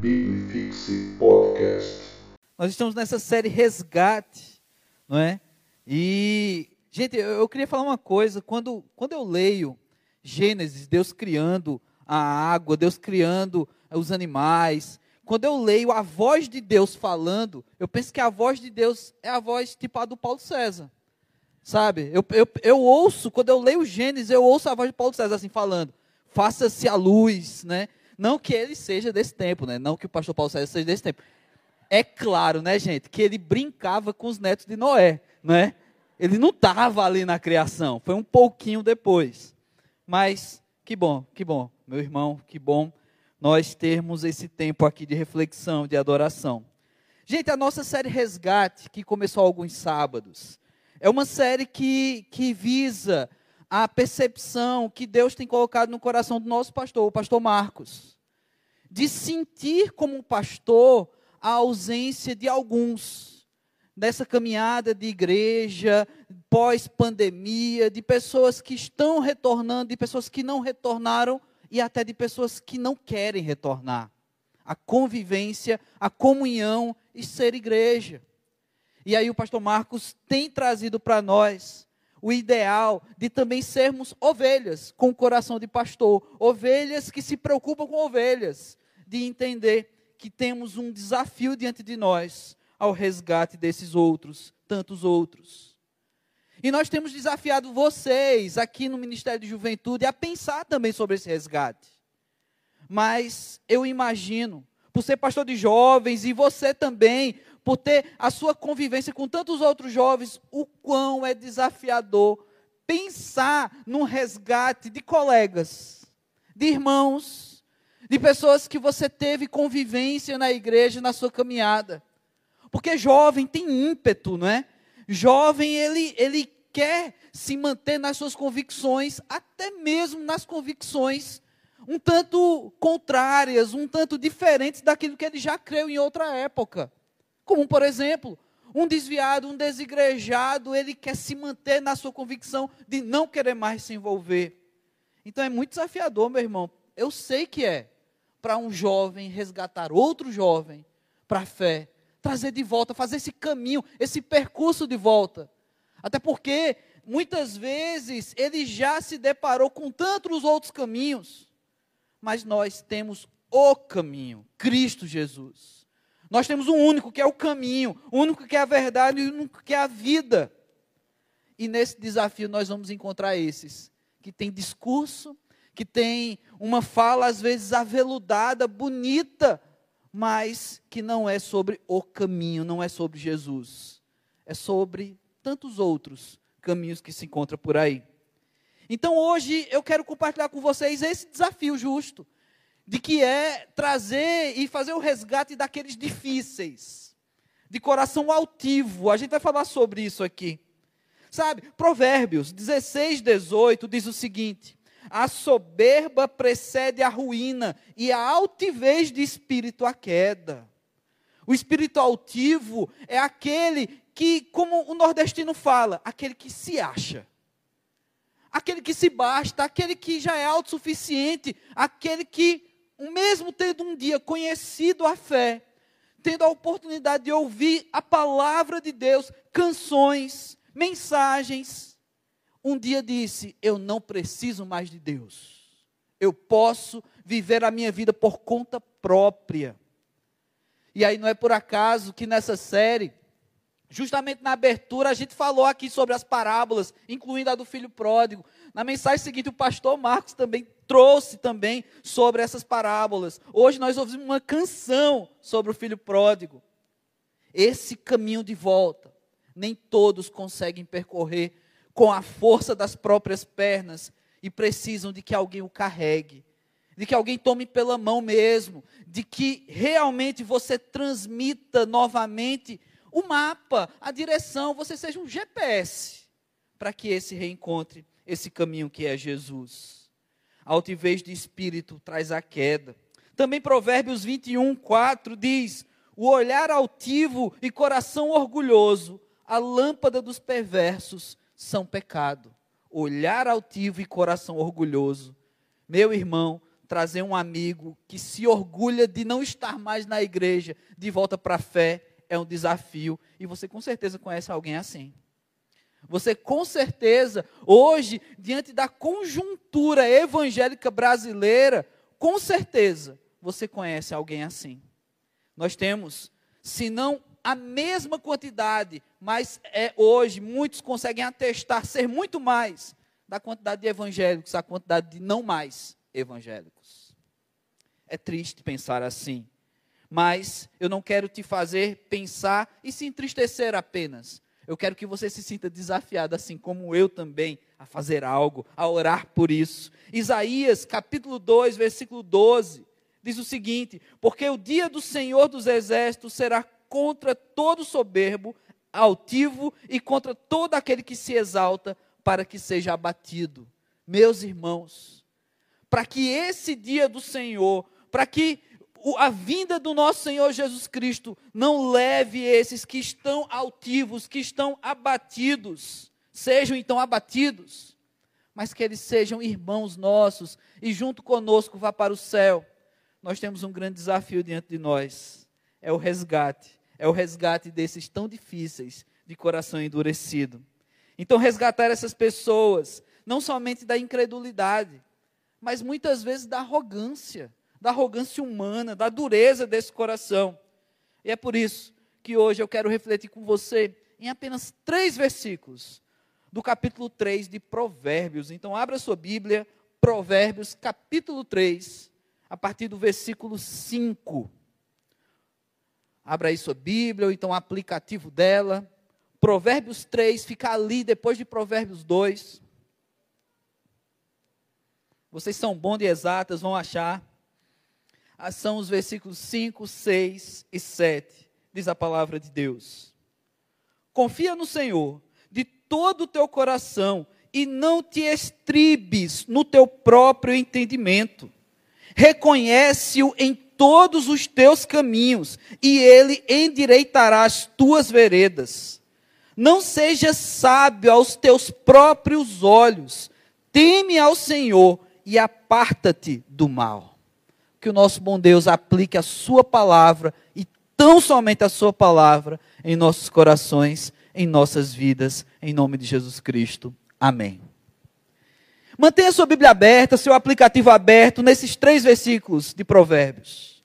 Bibifixe Podcast. Nós estamos nessa série Resgate, não é? E, gente, eu, queria falar uma coisa. Quando, quando eu leio Gênesis, Deus criando a água, Deus criando os animais, quando eu leio a voz de Deus falando, eu penso que a voz de Deus é a voz tipo a do Paulo César. Sabe? Eu, eu, eu ouço, quando eu leio Gênesis, eu ouço a voz de Paulo César assim falando: faça-se a luz, né? Não que ele seja desse tempo, né? Não que o pastor Paulo César seja desse tempo. É claro, né, gente, que ele brincava com os netos de Noé, né? Ele não estava ali na criação, foi um pouquinho depois. Mas que bom, que bom, meu irmão, que bom nós termos esse tempo aqui de reflexão, de adoração. Gente, a nossa série Resgate, que começou alguns sábados, é uma série que, que visa a percepção que Deus tem colocado no coração do nosso pastor, o pastor Marcos, de sentir como pastor a ausência de alguns nessa caminhada de igreja pós-pandemia, de pessoas que estão retornando, de pessoas que não retornaram e até de pessoas que não querem retornar. A convivência, a comunhão e ser igreja. E aí o pastor Marcos tem trazido para nós o ideal de também sermos ovelhas com o coração de pastor, ovelhas que se preocupam com ovelhas, de entender que temos um desafio diante de nós ao resgate desses outros, tantos outros. E nós temos desafiado vocês aqui no Ministério de Juventude a pensar também sobre esse resgate. Mas eu imagino, por ser pastor de jovens e você também, por ter a sua convivência com tantos outros jovens, o quão é desafiador pensar num resgate de colegas, de irmãos, de pessoas que você teve convivência na igreja, na sua caminhada. Porque jovem tem ímpeto, não é? Jovem, ele, ele quer se manter nas suas convicções, até mesmo nas convicções um tanto contrárias, um tanto diferentes daquilo que ele já creu em outra época. Como, por exemplo, um desviado, um desigrejado, ele quer se manter na sua convicção de não querer mais se envolver. Então é muito desafiador, meu irmão. Eu sei que é para um jovem resgatar outro jovem para a fé, trazer de volta, fazer esse caminho, esse percurso de volta. Até porque muitas vezes ele já se deparou com tantos outros caminhos, mas nós temos o caminho, Cristo Jesus. Nós temos um único que é o caminho, o único que é a verdade o único que é a vida. E nesse desafio nós vamos encontrar esses que têm discurso, que têm uma fala às vezes aveludada, bonita, mas que não é sobre o caminho, não é sobre Jesus. É sobre tantos outros caminhos que se encontram por aí. Então hoje eu quero compartilhar com vocês esse desafio justo de que é trazer e fazer o resgate daqueles difíceis, de coração altivo. A gente vai falar sobre isso aqui. Sabe, Provérbios 16, 18 diz o seguinte: a soberba precede a ruína e a altivez de espírito a queda. O espírito altivo é aquele que, como o nordestino fala, aquele que se acha. Aquele que se basta, aquele que já é autossuficiente, aquele que mesmo tendo um dia conhecido a fé, tendo a oportunidade de ouvir a palavra de Deus, canções, mensagens, um dia disse: Eu não preciso mais de Deus. Eu posso viver a minha vida por conta própria. E aí não é por acaso que nessa série, justamente na abertura, a gente falou aqui sobre as parábolas, incluindo a do filho pródigo. Na mensagem seguinte, o pastor Marcos também trouxe também sobre essas parábolas. Hoje nós ouvimos uma canção sobre o filho pródigo. Esse caminho de volta, nem todos conseguem percorrer com a força das próprias pernas e precisam de que alguém o carregue, de que alguém tome pela mão mesmo, de que realmente você transmita novamente o mapa, a direção, você seja um GPS para que esse reencontre esse caminho que é Jesus altivez de espírito traz a queda. Também Provérbios 21, 4 diz: O olhar altivo e coração orgulhoso, a lâmpada dos perversos são pecado. Olhar altivo e coração orgulhoso. Meu irmão, trazer um amigo que se orgulha de não estar mais na igreja, de volta para a fé, é um desafio. E você com certeza conhece alguém assim. Você com certeza, hoje, diante da conjuntura evangélica brasileira, com certeza, você conhece alguém assim. Nós temos, se não a mesma quantidade, mas é hoje, muitos conseguem atestar ser muito mais da quantidade de evangélicos, a quantidade de não mais evangélicos. É triste pensar assim, mas eu não quero te fazer pensar e se entristecer apenas. Eu quero que você se sinta desafiado, assim como eu também, a fazer algo, a orar por isso. Isaías, capítulo 2, versículo 12, diz o seguinte: Porque o dia do Senhor dos Exércitos será contra todo soberbo, altivo e contra todo aquele que se exalta, para que seja abatido. Meus irmãos, para que esse dia do Senhor, para que a vinda do nosso Senhor Jesus Cristo não leve esses que estão altivos, que estão abatidos, sejam então abatidos, mas que eles sejam irmãos nossos e junto conosco vá para o céu. Nós temos um grande desafio diante de nós, é o resgate, é o resgate desses tão difíceis de coração endurecido. Então resgatar essas pessoas, não somente da incredulidade, mas muitas vezes da arrogância da arrogância humana, da dureza desse coração. E é por isso que hoje eu quero refletir com você em apenas três versículos do capítulo 3 de Provérbios. Então, abra sua Bíblia, Provérbios, capítulo 3, a partir do versículo 5. Abra aí sua Bíblia, ou então o aplicativo dela. Provérbios 3, fica ali depois de Provérbios 2. Vocês são bons de exatas, vão achar. Ah, são os versículos 5, 6 e 7. Diz a palavra de Deus. Confia no Senhor todo o teu coração e não te estribes no teu próprio entendimento. Reconhece-o em todos os teus caminhos e ele endireitará as tuas veredas. Não sejas sábio aos teus próprios olhos. Teme ao Senhor e aparta-te do mal que o nosso bom Deus aplique a Sua palavra e tão somente a Sua palavra em nossos corações, em nossas vidas, em nome de Jesus Cristo. Amém. Mantenha sua Bíblia aberta, seu aplicativo aberto nesses três versículos de Provérbios.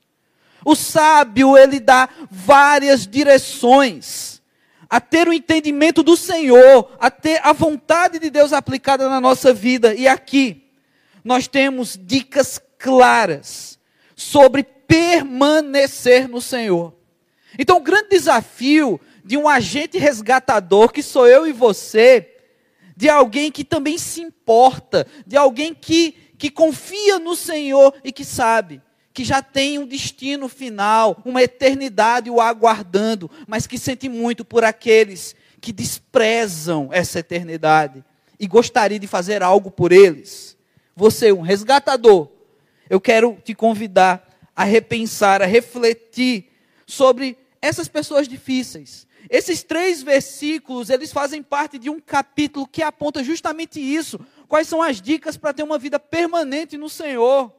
O sábio, ele dá várias direções a ter o entendimento do Senhor, a ter a vontade de Deus aplicada na nossa vida. E aqui nós temos dicas claras sobre permanecer no Senhor. Então, o grande desafio de um agente resgatador, que sou eu e você, de alguém que também se importa, de alguém que, que confia no Senhor e que sabe que já tem um destino final, uma eternidade o aguardando, mas que sente muito por aqueles que desprezam essa eternidade e gostaria de fazer algo por eles. Você, um resgatador, eu quero te convidar a repensar, a refletir sobre essas pessoas difíceis. Esses três versículos, eles fazem parte de um capítulo que aponta justamente isso. Quais são as dicas para ter uma vida permanente no Senhor?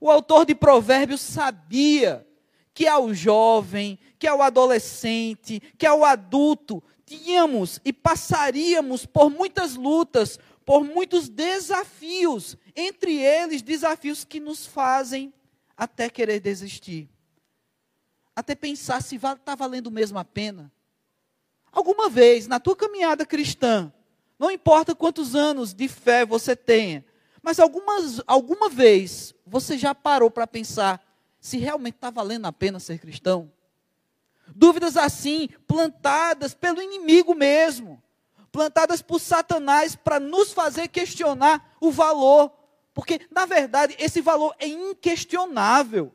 O autor de Provérbios sabia que ao jovem, que ao adolescente, que ao adulto, tínhamos e passaríamos por muitas lutas, por muitos desafios, entre eles desafios que nos fazem até querer desistir, até pensar se está valendo mesmo a pena. Alguma vez na tua caminhada cristã, não importa quantos anos de fé você tenha, mas algumas, alguma vez você já parou para pensar se realmente está valendo a pena ser cristão? Dúvidas assim, plantadas pelo inimigo mesmo plantadas por Satanás para nos fazer questionar o valor. Porque, na verdade, esse valor é inquestionável.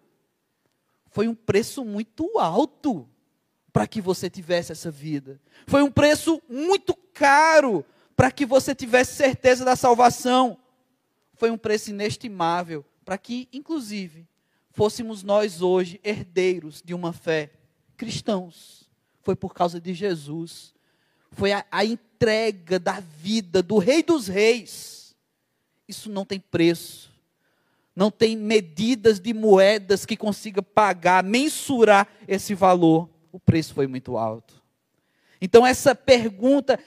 Foi um preço muito alto para que você tivesse essa vida. Foi um preço muito caro para que você tivesse certeza da salvação. Foi um preço inestimável para que, inclusive, fôssemos nós hoje herdeiros de uma fé cristãos. Foi por causa de Jesus foi a, a entrega da vida do Rei dos Reis. Isso não tem preço. Não tem medidas de moedas que consiga pagar, mensurar esse valor. O preço foi muito alto. Então, essa pergunta,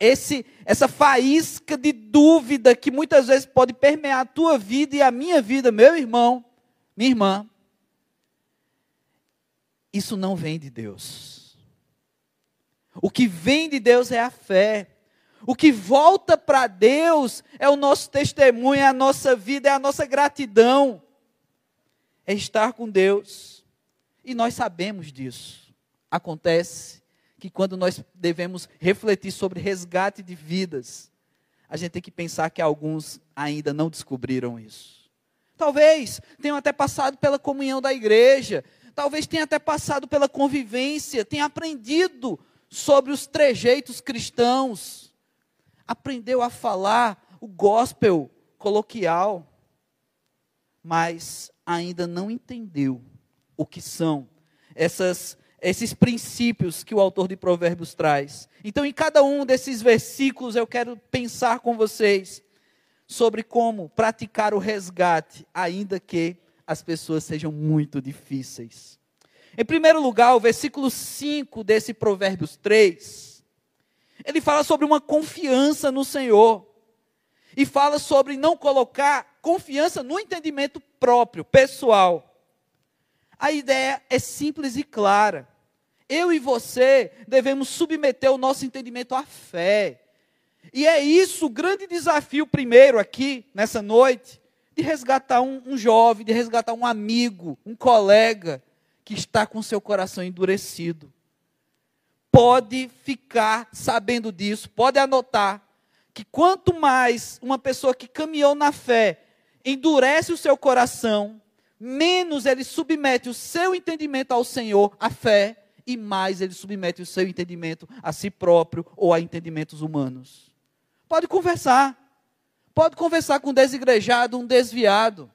esse, essa faísca de dúvida que muitas vezes pode permear a tua vida e a minha vida, meu irmão, minha irmã, isso não vem de Deus. O que vem de Deus é a fé. O que volta para Deus é o nosso testemunho, é a nossa vida, é a nossa gratidão. É estar com Deus. E nós sabemos disso. Acontece que quando nós devemos refletir sobre resgate de vidas, a gente tem que pensar que alguns ainda não descobriram isso. Talvez tenham até passado pela comunhão da igreja, talvez tenha até passado pela convivência, tenha aprendido sobre os trejeitos cristãos, aprendeu a falar o gospel coloquial, mas ainda não entendeu o que são essas, esses princípios que o autor de Provérbios traz. Então, em cada um desses versículos, eu quero pensar com vocês sobre como praticar o resgate, ainda que as pessoas sejam muito difíceis. Em primeiro lugar, o versículo 5 desse Provérbios 3 ele fala sobre uma confiança no Senhor. E fala sobre não colocar confiança no entendimento próprio, pessoal. A ideia é simples e clara. Eu e você devemos submeter o nosso entendimento à fé. E é isso o grande desafio, primeiro, aqui, nessa noite, de resgatar um, um jovem, de resgatar um amigo, um colega que está com seu coração endurecido pode ficar sabendo disso, pode anotar que quanto mais uma pessoa que caminhou na fé endurece o seu coração, menos ele submete o seu entendimento ao Senhor, a fé, e mais ele submete o seu entendimento a si próprio ou a entendimentos humanos. Pode conversar. Pode conversar com um desigrejado, um desviado.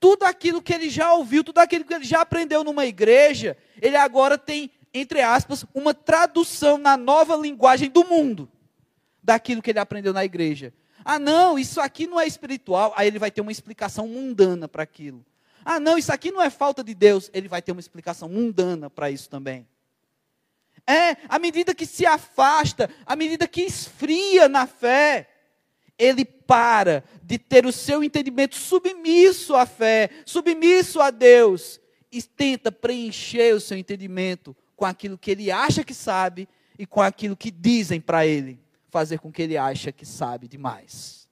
Tudo aquilo que ele já ouviu, tudo aquilo que ele já aprendeu numa igreja, ele agora tem entre aspas, uma tradução na nova linguagem do mundo daquilo que ele aprendeu na igreja. Ah, não, isso aqui não é espiritual. Aí ele vai ter uma explicação mundana para aquilo. Ah, não, isso aqui não é falta de Deus. Ele vai ter uma explicação mundana para isso também. É, à medida que se afasta, à medida que esfria na fé, ele para de ter o seu entendimento submisso à fé, submisso a Deus, e tenta preencher o seu entendimento com aquilo que ele acha que sabe e com aquilo que dizem para ele, fazer com que ele acha que sabe demais.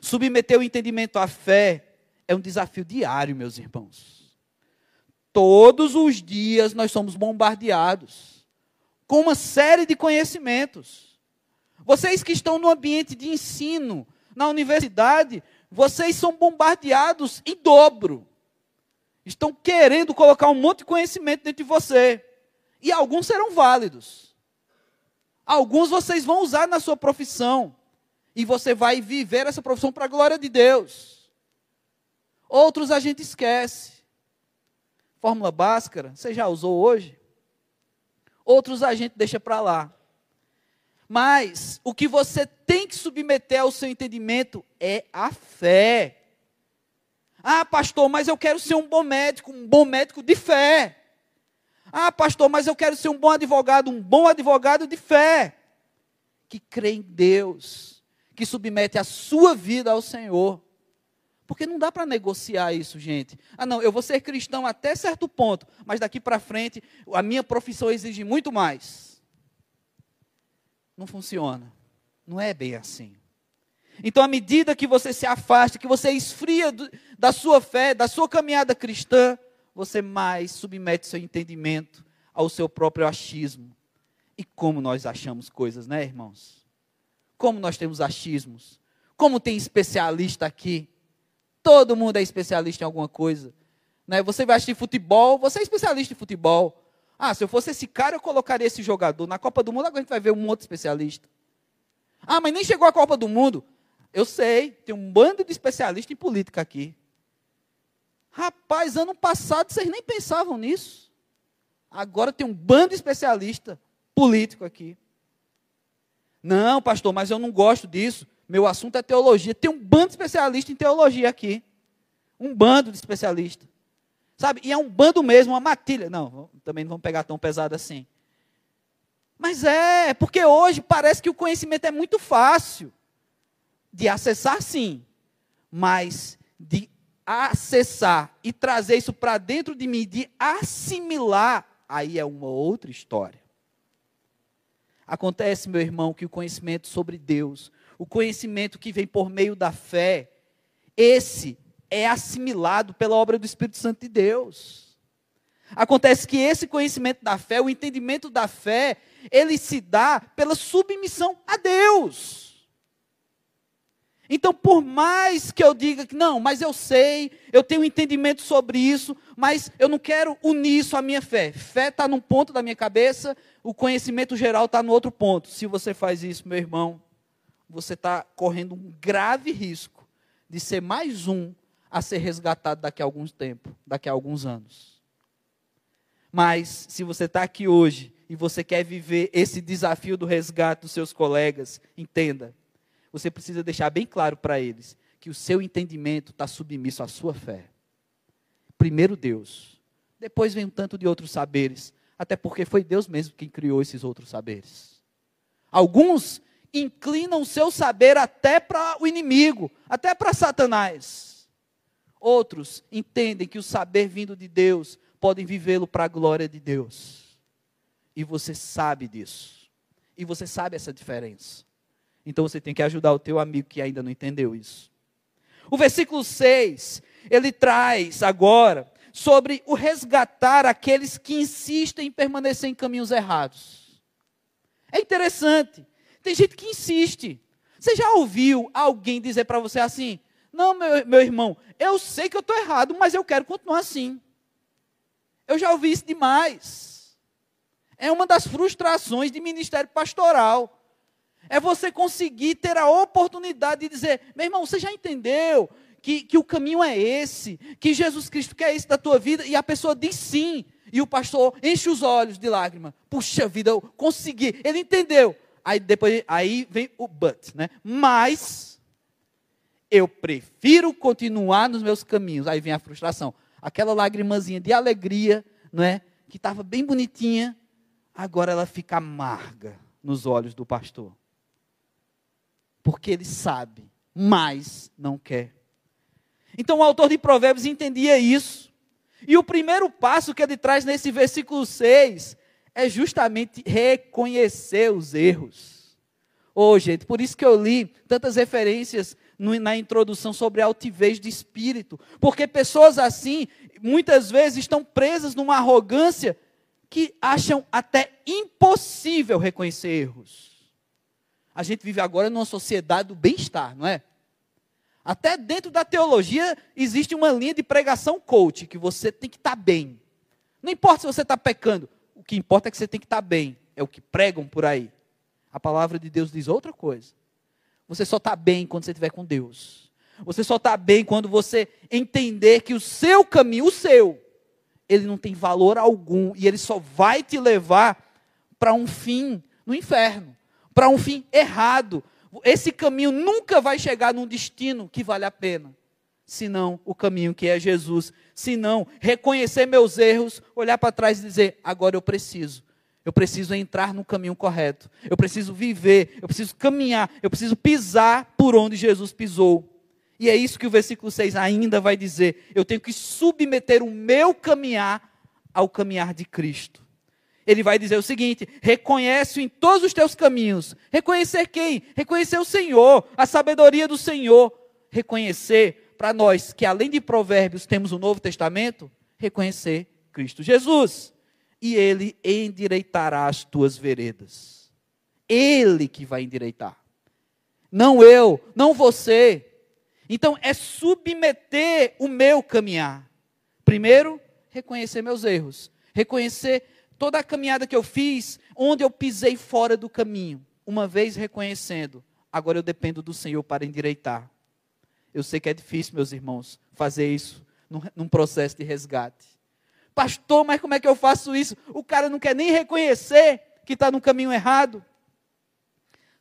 Submeter o entendimento à fé é um desafio diário, meus irmãos. Todos os dias nós somos bombardeados com uma série de conhecimentos. Vocês que estão no ambiente de ensino, na universidade, vocês são bombardeados em dobro estão querendo colocar um monte de conhecimento dentro de você. E alguns serão válidos. Alguns vocês vão usar na sua profissão. E você vai viver essa profissão para a glória de Deus. Outros a gente esquece. Fórmula Bhaskara, você já usou hoje? Outros a gente deixa para lá. Mas o que você tem que submeter ao seu entendimento é a fé. Ah, pastor, mas eu quero ser um bom médico, um bom médico de fé. Ah, pastor, mas eu quero ser um bom advogado, um bom advogado de fé. Que crê em Deus, que submete a sua vida ao Senhor. Porque não dá para negociar isso, gente. Ah, não, eu vou ser cristão até certo ponto, mas daqui para frente a minha profissão exige muito mais. Não funciona. Não é bem assim. Então, à medida que você se afasta, que você esfria do, da sua fé, da sua caminhada cristã, você mais submete seu entendimento ao seu próprio achismo. E como nós achamos coisas, né, irmãos? Como nós temos achismos? Como tem especialista aqui? Todo mundo é especialista em alguma coisa. Né? Você vai assistir futebol, você é especialista em futebol. Ah, se eu fosse esse cara, eu colocaria esse jogador. Na Copa do Mundo, agora a gente vai ver um outro especialista. Ah, mas nem chegou a Copa do Mundo. Eu sei, tem um bando de especialistas em política aqui. Rapaz, ano passado vocês nem pensavam nisso. Agora tem um bando de especialista político aqui. Não, pastor, mas eu não gosto disso. meu assunto é teologia. Tem um bando de especialistas em teologia aqui. Um bando de especialistas. Sabe? E é um bando mesmo, uma matilha. Não, também não vamos pegar tão pesado assim. Mas é, porque hoje parece que o conhecimento é muito fácil de acessar, sim, mas de acessar e trazer isso para dentro de mim, de assimilar, aí é uma outra história. Acontece, meu irmão, que o conhecimento sobre Deus, o conhecimento que vem por meio da fé, esse é assimilado pela obra do Espírito Santo de Deus. Acontece que esse conhecimento da fé, o entendimento da fé, ele se dá pela submissão a Deus. Então, por mais que eu diga que não, mas eu sei, eu tenho entendimento sobre isso, mas eu não quero unir isso à minha fé. Fé está num ponto da minha cabeça, o conhecimento geral está no outro ponto. Se você faz isso, meu irmão, você está correndo um grave risco de ser mais um a ser resgatado daqui a alguns tempos, daqui a alguns anos. Mas, se você está aqui hoje e você quer viver esse desafio do resgate dos seus colegas, entenda você precisa deixar bem claro para eles que o seu entendimento está submisso à sua fé. Primeiro Deus, depois vem um tanto de outros saberes, até porque foi Deus mesmo quem criou esses outros saberes. Alguns inclinam o seu saber até para o inimigo, até para Satanás. Outros entendem que o saber vindo de Deus podem vivê-lo para a glória de Deus. E você sabe disso. E você sabe essa diferença. Então você tem que ajudar o teu amigo que ainda não entendeu isso. O versículo 6, ele traz agora sobre o resgatar aqueles que insistem em permanecer em caminhos errados. É interessante. Tem gente que insiste. Você já ouviu alguém dizer para você assim: Não, meu, meu irmão, eu sei que eu estou errado, mas eu quero continuar assim. Eu já ouvi isso demais. É uma das frustrações de ministério pastoral. É você conseguir ter a oportunidade de dizer: meu irmão, você já entendeu que, que o caminho é esse, que Jesus Cristo quer isso da tua vida, e a pessoa diz sim, e o pastor enche os olhos de lágrima. Puxa vida, eu consegui. Ele entendeu. Aí depois aí vem o but, né? Mas eu prefiro continuar nos meus caminhos. Aí vem a frustração. Aquela lagrimazinha de alegria, não é? Que estava bem bonitinha, agora ela fica amarga nos olhos do pastor porque ele sabe, mas não quer. Então o autor de Provérbios entendia isso. E o primeiro passo que ele traz nesse versículo 6 é justamente reconhecer os erros. Ô, oh, gente, por isso que eu li tantas referências na introdução sobre altivez de espírito. Porque pessoas assim, muitas vezes, estão presas numa arrogância que acham até impossível reconhecer erros. A gente vive agora numa sociedade do bem-estar, não é? Até dentro da teologia existe uma linha de pregação coach, que você tem que estar tá bem. Não importa se você está pecando, o que importa é que você tem que estar tá bem. É o que pregam por aí. A palavra de Deus diz outra coisa. Você só está bem quando você estiver com Deus. Você só está bem quando você entender que o seu caminho, o seu, ele não tem valor algum e ele só vai te levar para um fim no inferno para um fim errado. Esse caminho nunca vai chegar num destino que vale a pena, senão o caminho que é Jesus. Senão, reconhecer meus erros, olhar para trás e dizer: agora eu preciso. Eu preciso entrar no caminho correto. Eu preciso viver. Eu preciso caminhar. Eu preciso pisar por onde Jesus pisou. E é isso que o versículo 6 ainda vai dizer. Eu tenho que submeter o meu caminhar ao caminhar de Cristo ele vai dizer o seguinte: reconhece em todos os teus caminhos. Reconhecer quem? Reconhecer o Senhor, a sabedoria do Senhor. Reconhecer para nós que além de Provérbios temos o Novo Testamento, reconhecer Cristo Jesus. E ele endireitará as tuas veredas. Ele que vai endireitar. Não eu, não você. Então é submeter o meu caminhar. Primeiro, reconhecer meus erros. Reconhecer toda a caminhada que eu fiz, onde eu pisei fora do caminho, uma vez reconhecendo, agora eu dependo do Senhor para endireitar. Eu sei que é difícil, meus irmãos, fazer isso num, num processo de resgate. Pastor, mas como é que eu faço isso? O cara não quer nem reconhecer que está no caminho errado.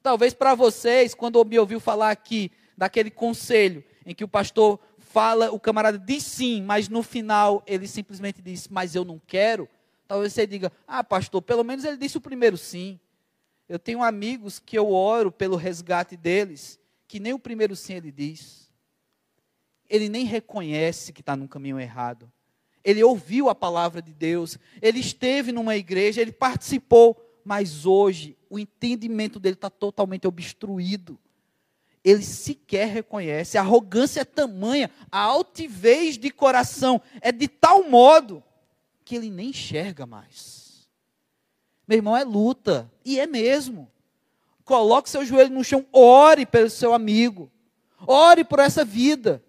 Talvez para vocês, quando me ouviu falar aqui daquele conselho em que o pastor fala, o camarada diz sim, mas no final ele simplesmente diz, mas eu não quero. Talvez você diga, ah, pastor, pelo menos ele disse o primeiro sim. Eu tenho amigos que eu oro pelo resgate deles, que nem o primeiro sim ele diz. Ele nem reconhece que está no caminho errado. Ele ouviu a palavra de Deus, ele esteve numa igreja, ele participou, mas hoje o entendimento dele está totalmente obstruído. Ele sequer reconhece, a arrogância é tamanha, a altivez de coração é de tal modo que ele nem enxerga mais. Meu irmão, é luta, e é mesmo. Coloque seu joelho no chão, ore pelo seu amigo, ore por essa vida,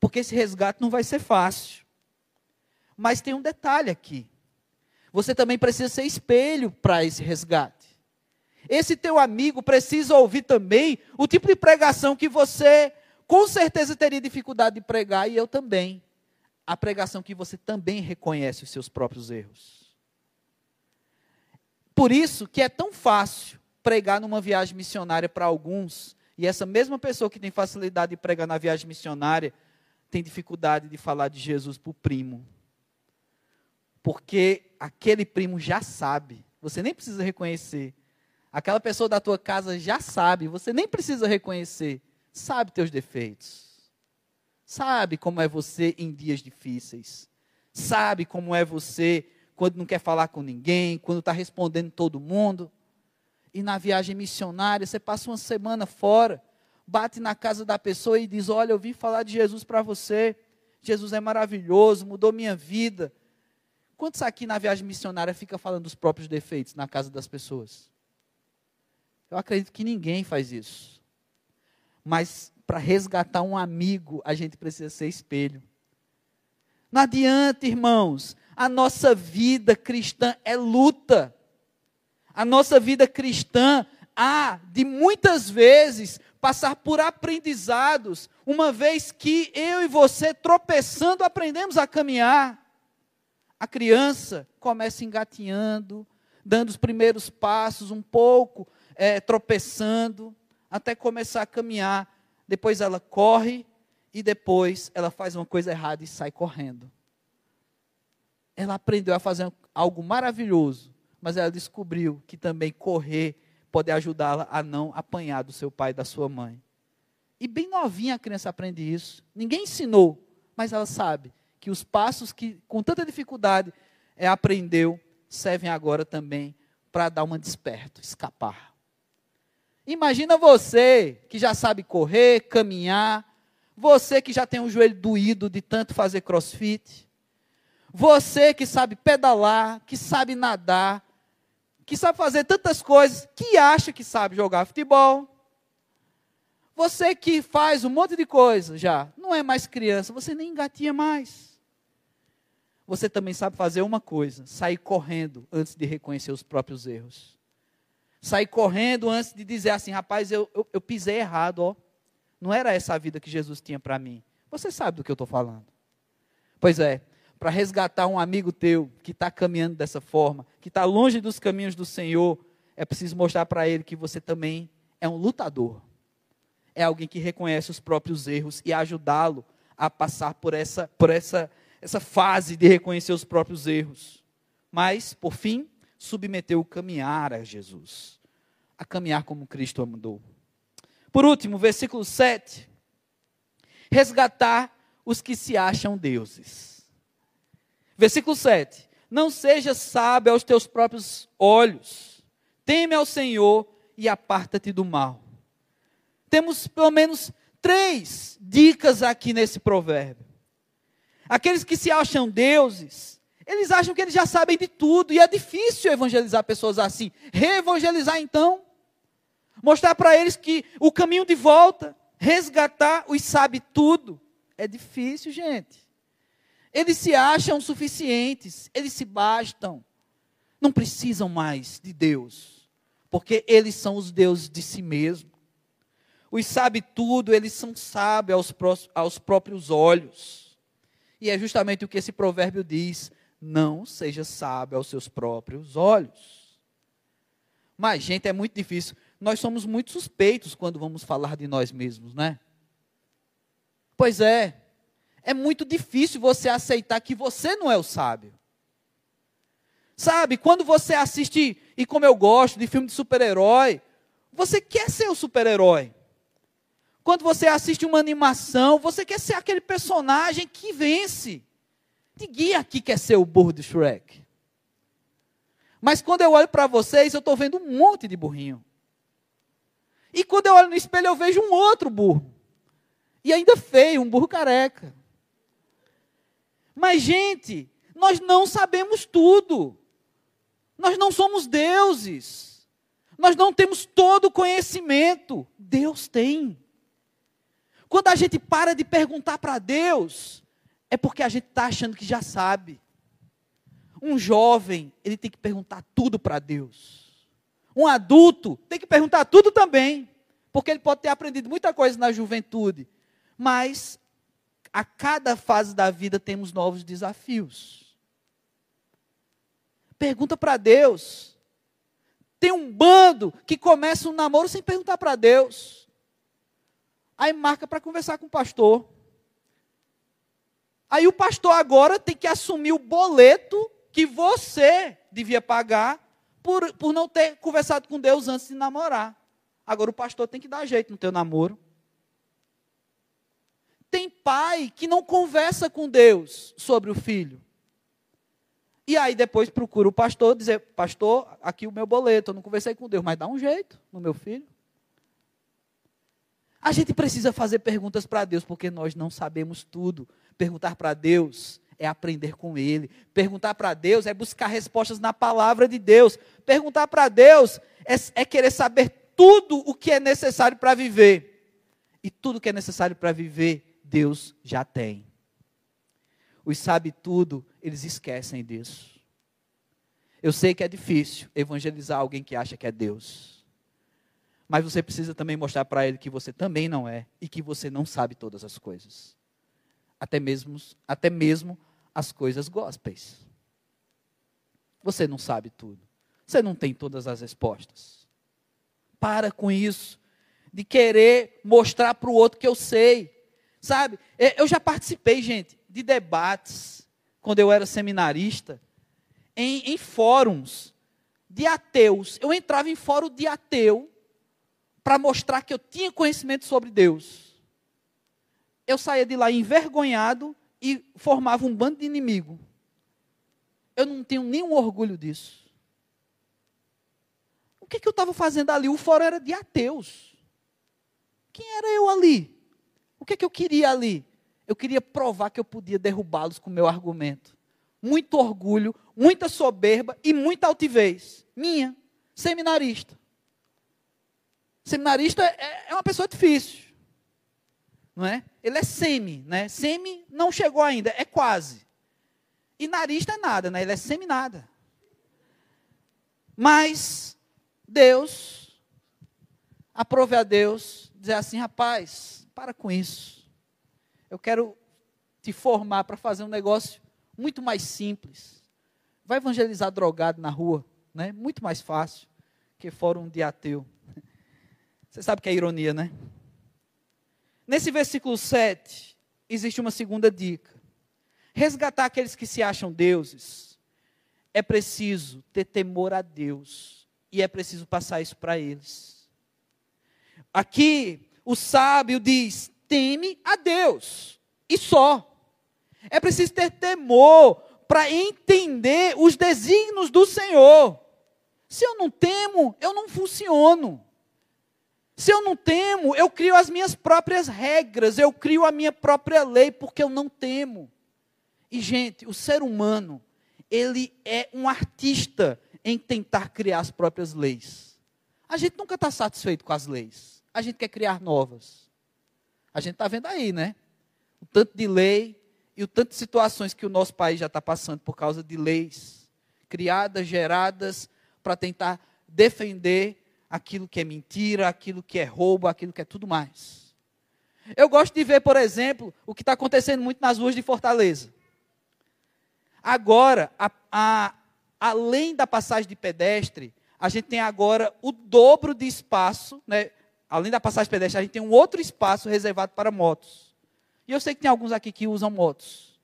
porque esse resgate não vai ser fácil. Mas tem um detalhe aqui. Você também precisa ser espelho para esse resgate. Esse teu amigo precisa ouvir também o tipo de pregação que você com certeza teria dificuldade de pregar e eu também. A pregação que você também reconhece os seus próprios erros. Por isso que é tão fácil pregar numa viagem missionária para alguns, e essa mesma pessoa que tem facilidade de pregar na viagem missionária tem dificuldade de falar de Jesus para o primo. Porque aquele primo já sabe, você nem precisa reconhecer. Aquela pessoa da tua casa já sabe, você nem precisa reconhecer. Sabe teus defeitos. Sabe como é você em dias difíceis. Sabe como é você quando não quer falar com ninguém, quando está respondendo todo mundo. E na viagem missionária, você passa uma semana fora, bate na casa da pessoa e diz: Olha, eu vim falar de Jesus para você. Jesus é maravilhoso, mudou minha vida. Quantos aqui na viagem missionária fica falando dos próprios defeitos na casa das pessoas? Eu acredito que ninguém faz isso. Mas para resgatar um amigo, a gente precisa ser espelho. Não adianta, irmãos. A nossa vida cristã é luta. A nossa vida cristã há de muitas vezes passar por aprendizados, uma vez que eu e você tropeçando aprendemos a caminhar. A criança começa engatinhando, dando os primeiros passos, um pouco é, tropeçando, até começar a caminhar. Depois ela corre e depois ela faz uma coisa errada e sai correndo. Ela aprendeu a fazer algo maravilhoso, mas ela descobriu que também correr pode ajudá-la a não apanhar do seu pai e da sua mãe. E bem novinha a criança aprende isso. Ninguém ensinou, mas ela sabe que os passos que com tanta dificuldade é, aprendeu servem agora também para dar uma desperto, escapar. Imagina você que já sabe correr, caminhar, você que já tem o joelho doído de tanto fazer crossfit, você que sabe pedalar, que sabe nadar, que sabe fazer tantas coisas, que acha que sabe jogar futebol. Você que faz um monte de coisa já, não é mais criança, você nem engatinha mais você também sabe fazer uma coisa: sair correndo antes de reconhecer os próprios erros. Sair correndo antes de dizer assim, rapaz, eu, eu, eu pisei errado, ó. Não era essa a vida que Jesus tinha para mim. Você sabe do que eu estou falando. Pois é, para resgatar um amigo teu que está caminhando dessa forma, que está longe dos caminhos do Senhor, é preciso mostrar para ele que você também é um lutador. É alguém que reconhece os próprios erros e ajudá-lo a passar por essa, por essa essa fase de reconhecer os próprios erros. Mas, por fim, submeteu o caminhar a Jesus, a caminhar como Cristo mandou. Por último, versículo 7. Resgatar os que se acham deuses. Versículo 7. Não seja sábio aos teus próprios olhos. Teme ao Senhor e aparta-te do mal. Temos pelo menos três dicas aqui nesse provérbio. Aqueles que se acham deuses, eles acham que eles já sabem de tudo, e é difícil evangelizar pessoas assim. Reevangelizar então, mostrar para eles que o caminho de volta, resgatar os sabe tudo, é difícil, gente. Eles se acham suficientes, eles se bastam, não precisam mais de Deus, porque eles são os deuses de si mesmos. Os sabe tudo, eles são sábios aos, aos próprios olhos. E é justamente o que esse provérbio diz: não seja sábio aos seus próprios olhos. Mas, gente, é muito difícil. nós somos muito suspeitos quando vamos falar de nós mesmos, né? Pois é. É muito difícil você aceitar que você não é o sábio. Sabe, quando você assiste, e como eu gosto, de filme de super-herói, você quer ser o super-herói. Quando você assiste uma animação, você quer ser aquele personagem que vence. Ninguém aqui quer ser o burro do Shrek. Mas quando eu olho para vocês, eu estou vendo um monte de burrinho. E quando eu olho no espelho, eu vejo um outro burro. E ainda feio, um burro careca. Mas, gente, nós não sabemos tudo. Nós não somos deuses. Nós não temos todo o conhecimento. Deus tem. Quando a gente para de perguntar para Deus, é porque a gente está achando que já sabe. Um jovem, ele tem que perguntar tudo para Deus. Um adulto tem que perguntar tudo também. Porque ele pode ter aprendido muita coisa na juventude. Mas a cada fase da vida temos novos desafios. Pergunta para Deus. Tem um bando que começa um namoro sem perguntar para Deus. Aí marca para conversar com o pastor. Aí o pastor agora tem que assumir o boleto que você devia pagar por, por não ter conversado com Deus antes de namorar. Agora o pastor tem que dar jeito no teu namoro. Tem pai que não conversa com Deus sobre o filho. E aí depois procura o pastor, dizer, pastor, aqui o meu boleto, eu não conversei com Deus, mas dá um jeito no meu filho. A gente precisa fazer perguntas para Deus, porque nós não sabemos tudo. Perguntar para Deus é aprender com Ele. Perguntar para Deus é buscar respostas na palavra de Deus. Perguntar para Deus é, é, querer saber tudo o que é necessário para viver. E tudo que é necessário para viver Deus já tem. Os sabe tudo, eles esquecem disso. Eu sei que é difícil evangelizar alguém que acha que é Deus. Mas você precisa também mostrar para ele que você também não é e que você não sabe todas as coisas. Até mesmo, até mesmo as coisas gospels. Você não sabe tudo. Você não tem todas as respostas. Para com isso de querer mostrar para o outro que eu sei. Sabe? É, eu já participei, gente, de debates, quando eu era seminarista, em, em fóruns de ateus. Eu entrava em fórum de ateu para mostrar que eu tinha conhecimento sobre Deus. Eu saía de lá envergonhado e formava um bando de inimigo. Eu não tenho nenhum orgulho disso. O que, que eu estava fazendo ali? O fórum era de ateus. Quem era eu ali? O que, que eu queria ali? Eu queria provar que eu podia derrubá-los com o meu argumento. Muito orgulho, muita soberba e muita altivez. Minha, seminarista. Seminarista é, é uma pessoa difícil. Não é? Ele é semi, né? Semi não chegou ainda, é quase. E narista é nada, né? Ele é semi nada. Mas Deus aprove a Deus dizer assim, rapaz, para com isso. Eu quero te formar para fazer um negócio muito mais simples. Vai evangelizar drogado na rua, né? Muito mais fácil que fórum de ateu. Você sabe que é ironia, né? Nesse versículo 7, existe uma segunda dica. Resgatar aqueles que se acham deuses. É preciso ter temor a Deus. E é preciso passar isso para eles. Aqui, o sábio diz: teme a Deus, e só. É preciso ter temor para entender os desígnios do Senhor. Se eu não temo, eu não funciono. Se eu não temo, eu crio as minhas próprias regras, eu crio a minha própria lei, porque eu não temo. E, gente, o ser humano, ele é um artista em tentar criar as próprias leis. A gente nunca está satisfeito com as leis a gente quer criar novas. A gente está vendo aí, né? O tanto de lei e o tanto de situações que o nosso país já está passando por causa de leis criadas, geradas, para tentar defender aquilo que é mentira, aquilo que é roubo, aquilo que é tudo mais. Eu gosto de ver, por exemplo, o que está acontecendo muito nas ruas de Fortaleza. Agora, a, a, além da passagem de pedestre, a gente tem agora o dobro de espaço, né? além da passagem pedestre, a gente tem um outro espaço reservado para motos. E eu sei que tem alguns aqui que usam motos.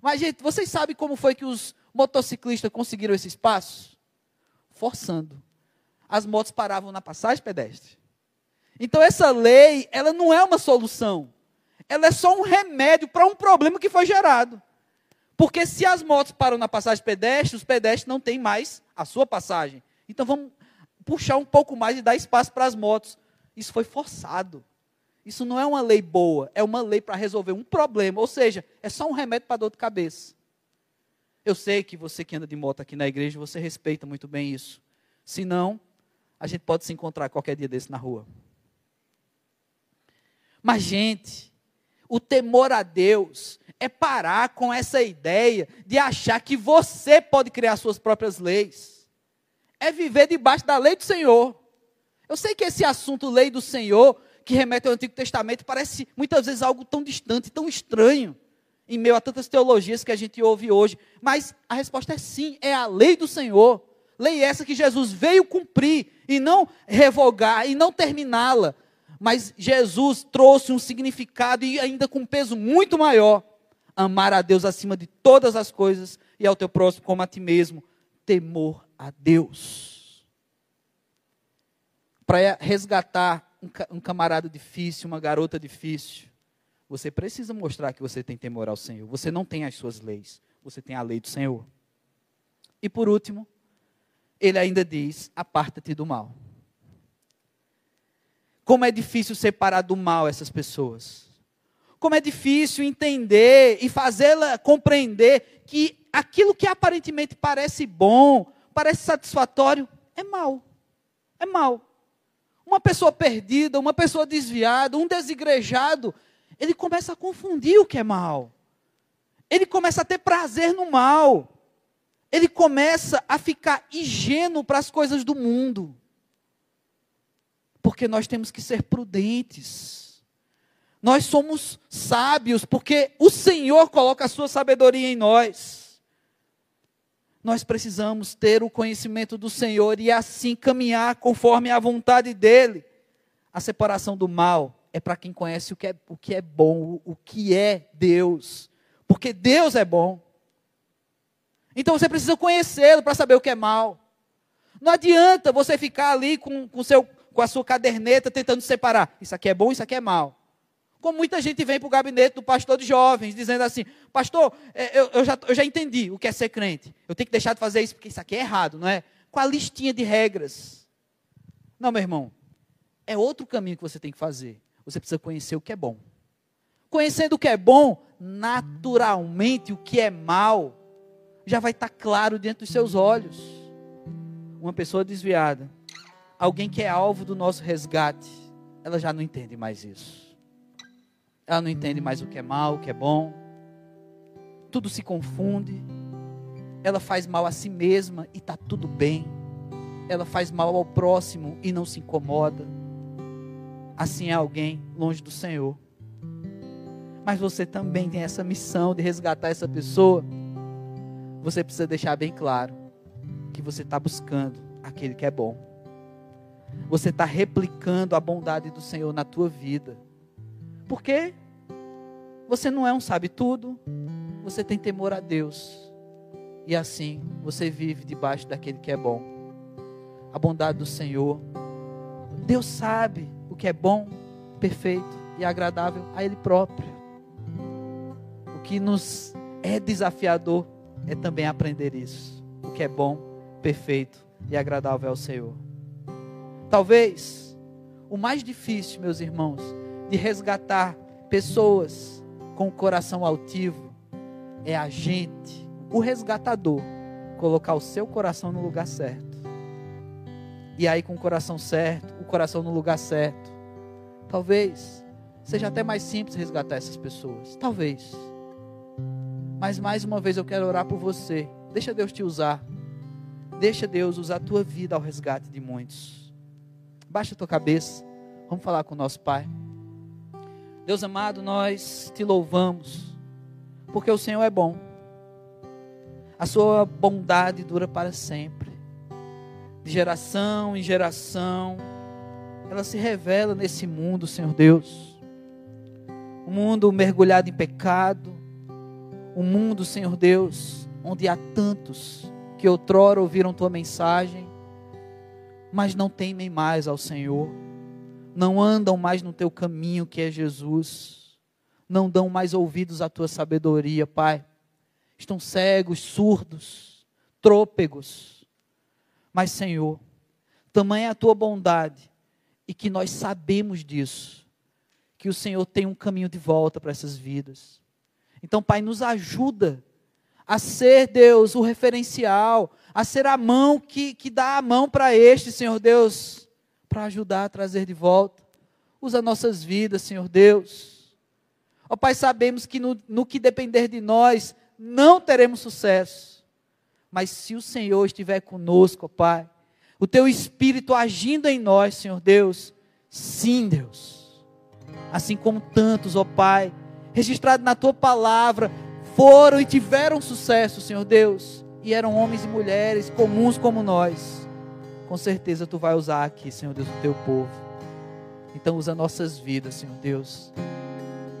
Mas, gente, vocês sabem como foi que os motociclistas conseguiram esse espaço? Forçando. As motos paravam na passagem pedestre. Então, essa lei, ela não é uma solução. Ela é só um remédio para um problema que foi gerado. Porque se as motos param na passagem pedestre, os pedestres não têm mais a sua passagem. Então vamos puxar um pouco mais e dar espaço para as motos. Isso foi forçado. Isso não é uma lei boa, é uma lei para resolver um problema. Ou seja, é só um remédio para dor de cabeça. Eu sei que você que anda de moto aqui na igreja, você respeita muito bem isso. Se não, a gente pode se encontrar qualquer dia desse na rua. Mas, gente, o temor a Deus é parar com essa ideia de achar que você pode criar suas próprias leis. É viver debaixo da lei do Senhor. Eu sei que esse assunto, lei do Senhor, que remete ao Antigo Testamento, parece muitas vezes algo tão distante, tão estranho, em meio a tantas teologias que a gente ouve hoje. Mas a resposta é sim, é a lei do Senhor. Lei essa que Jesus veio cumprir e não revogar e não terminá-la. Mas Jesus trouxe um significado e ainda com um peso muito maior amar a Deus acima de todas as coisas e ao teu próximo como a ti mesmo. Temor a Deus. Para resgatar um, camarada difícil, uma garota difícil, você precisa mostrar que você tem temor ao Senhor. Você não tem as suas leis, você tem a lei do Senhor. E por último, ele ainda diz: aparta-te do mal. Como é difícil separar do mal essas pessoas como é difícil entender e fazê-la compreender que aquilo que aparentemente parece bom, parece satisfatório, é mal. É mal. Uma pessoa perdida, uma pessoa desviada, um desigrejado, ele começa a confundir o que é mal. Ele começa a ter prazer no mal. Ele começa a ficar ingênuo para as coisas do mundo. Porque nós temos que ser prudentes nós somos sábios porque o Senhor coloca a sua sabedoria em nós. Nós precisamos ter o conhecimento do Senhor e assim caminhar conforme a vontade dEle. A separação do mal é para quem conhece o que é, o que é bom, o que é Deus. Porque Deus é bom. Então você precisa conhecê-lo para saber o que é mal. Não adianta você ficar ali com, com, seu, com a sua caderneta tentando separar. Isso aqui é bom, isso aqui é mal. Como muita gente vem para o gabinete do pastor de jovens, dizendo assim: Pastor, é, eu, eu, já, eu já entendi o que é ser crente. Eu tenho que deixar de fazer isso porque isso aqui é errado, não é? Com a listinha de regras. Não, meu irmão. É outro caminho que você tem que fazer. Você precisa conhecer o que é bom. Conhecendo o que é bom, naturalmente o que é mal já vai estar claro diante dos seus olhos. Uma pessoa desviada, alguém que é alvo do nosso resgate, ela já não entende mais isso. Ela não entende mais o que é mal, o que é bom. Tudo se confunde. Ela faz mal a si mesma e está tudo bem. Ela faz mal ao próximo e não se incomoda. Assim é alguém longe do Senhor. Mas você também tem essa missão de resgatar essa pessoa. Você precisa deixar bem claro que você está buscando aquele que é bom. Você está replicando a bondade do Senhor na tua vida. Porque você não é um sabe-tudo, você tem temor a Deus. E assim você vive debaixo daquele que é bom. A bondade do Senhor. Deus sabe o que é bom, perfeito e agradável a Ele próprio. O que nos é desafiador é também aprender isso. O que é bom, perfeito e agradável ao Senhor. Talvez o mais difícil, meus irmãos, de resgatar pessoas com o coração altivo é a gente, o resgatador, colocar o seu coração no lugar certo. E aí, com o coração certo, o coração no lugar certo, talvez seja até mais simples resgatar essas pessoas. Talvez. Mas mais uma vez eu quero orar por você. Deixa Deus te usar. Deixa Deus usar a tua vida ao resgate de muitos. Baixa a tua cabeça. Vamos falar com o nosso Pai. Deus amado, nós te louvamos, porque o Senhor é bom, a sua bondade dura para sempre. de geração em geração, ela se revela nesse mundo, Senhor Deus. Um mundo mergulhado em pecado, um mundo, Senhor Deus, onde há tantos que outrora ouviram tua mensagem, mas não temem mais ao Senhor, não andam mais no teu caminho que é Jesus, não dão mais ouvidos à tua sabedoria, Pai. Estão cegos, surdos, trôpegos. Mas, Senhor, tamanha é a tua bondade e que nós sabemos disso, que o Senhor tem um caminho de volta para essas vidas. Então, Pai, nos ajuda a ser, Deus, o referencial, a ser a mão que, que dá a mão para este, Senhor Deus, para ajudar a trazer de volta. Usa nossas vidas, Senhor Deus. Ó oh, Pai, sabemos que no, no que depender de nós, não teremos sucesso. Mas se o Senhor estiver conosco, ó Pai, o teu espírito agindo em nós, Senhor Deus, sim, Deus. Assim como tantos, ó Pai, registrados na tua palavra, foram e tiveram sucesso, Senhor Deus, e eram homens e mulheres comuns como nós. Com certeza tu vai usar aqui, Senhor Deus, o teu povo. Então usa nossas vidas, Senhor Deus.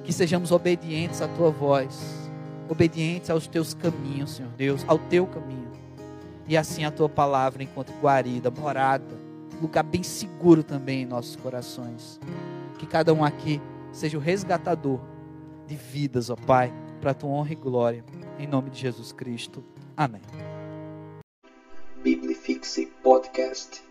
Que sejamos obedientes à tua voz, obedientes aos teus caminhos, Senhor Deus, ao teu caminho. E assim a tua palavra encontre guarida, morada, lugar bem seguro também em nossos corações. Que cada um aqui seja o resgatador de vidas, ó Pai, para a tua honra e glória. Em nome de Jesus Cristo. Amém. Biblifixe Podcast.